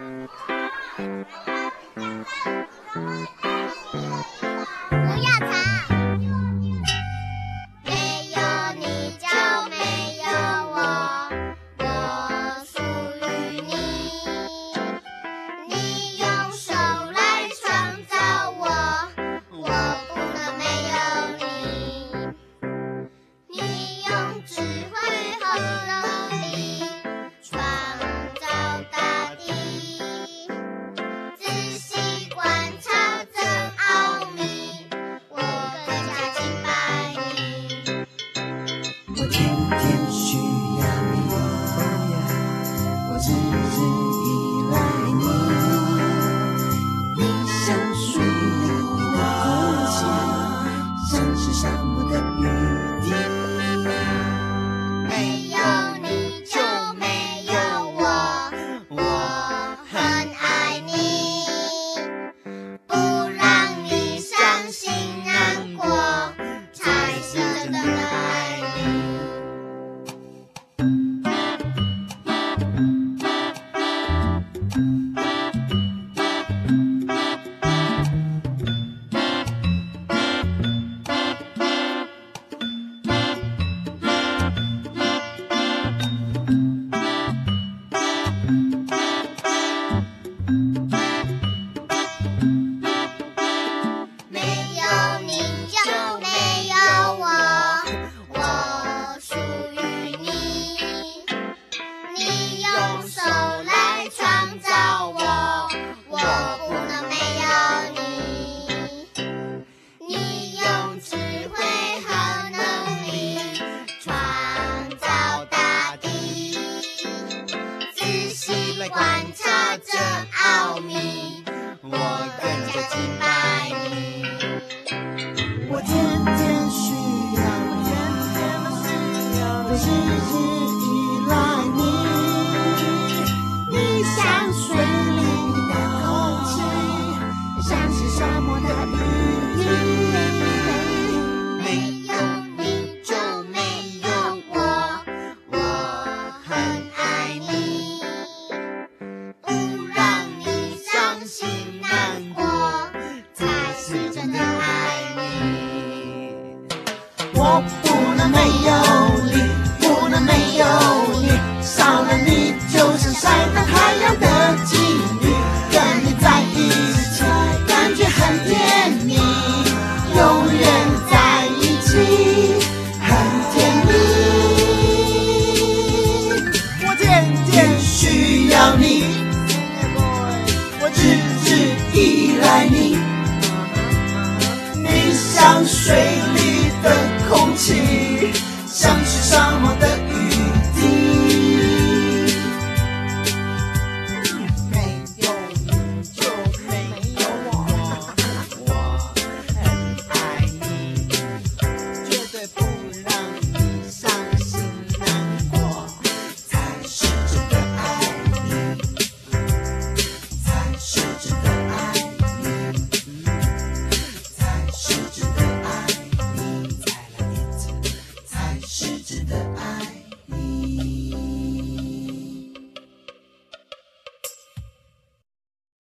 はい、ありがとうございます。Thank you. 水里的空气像是沙漠值得。